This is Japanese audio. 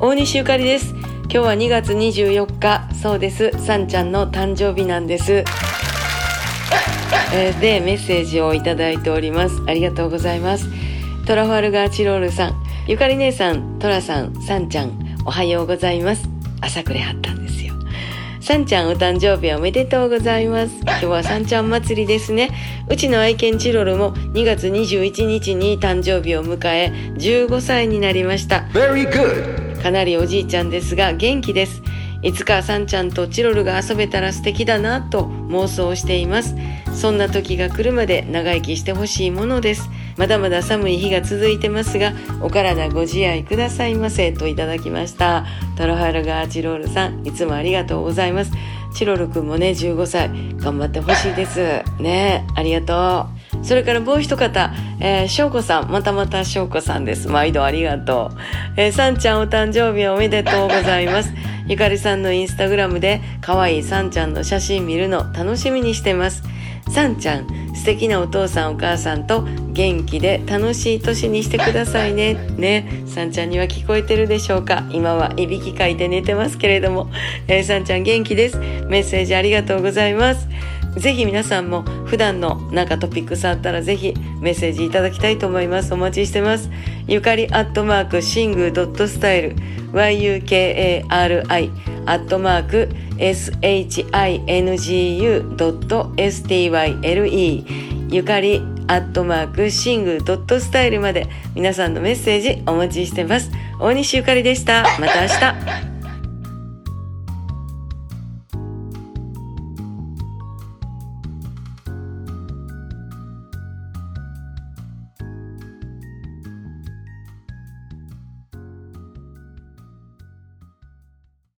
大西ゆかりです。今日は2月24日。そうです。さんちゃんの誕生日なんです。えーでメッセージをいただいております。ありがとうございます。トラファルガーチロールさん。ゆかり姉さんトラさんさんちゃんおはようございます。朝くれはったんですよ。さんちゃんお誕生日おめでとうございます。今日はさんちゃん祭りですね。うちの愛犬チロルも2月21日に誕生日を迎え15歳になりました。Very good. かなりおじいちゃんですが元気です。いつかさんちゃんとチロルが遊べたら素敵だなと妄想しています。そんな時が来るまで長生きしてほしいものです。まだまだ寒い日が続いてますが、お体ご自愛くださいませといただきました。トロハルガーチロールさん、いつもありがとうございます。チロルくんもね、15歳、頑張ってほしいです。ねありがとう。それからもう一方、えー、しょうこさん、またまたしょうこさんです。毎度ありがとう。えー、さんちゃんお誕生日おめでとうございます。ゆかりさんのインスタグラムで可愛いさんちゃんの写真見るの楽しみにしてます。さんちゃん、素敵なお父さんお母さんと元気で楽しい年にしてくださいね。ね、さんちゃんには聞こえてるでしょうか？今はいびきかいて寝てますけれども、えー、さんちゃん元気です。メッセージありがとうございます。ぜひ皆さんも普段のなんかトピックスあったらぜひメッセージいただきたいと思います。お待ちしてます。ゆかりアットマークシングドットスタイル yukari アットマーク shingu ドット style ゆかりアットマークシングドットスタイルまで皆さんのメッセージお待ちしてます。大西ゆかりでした。また明日。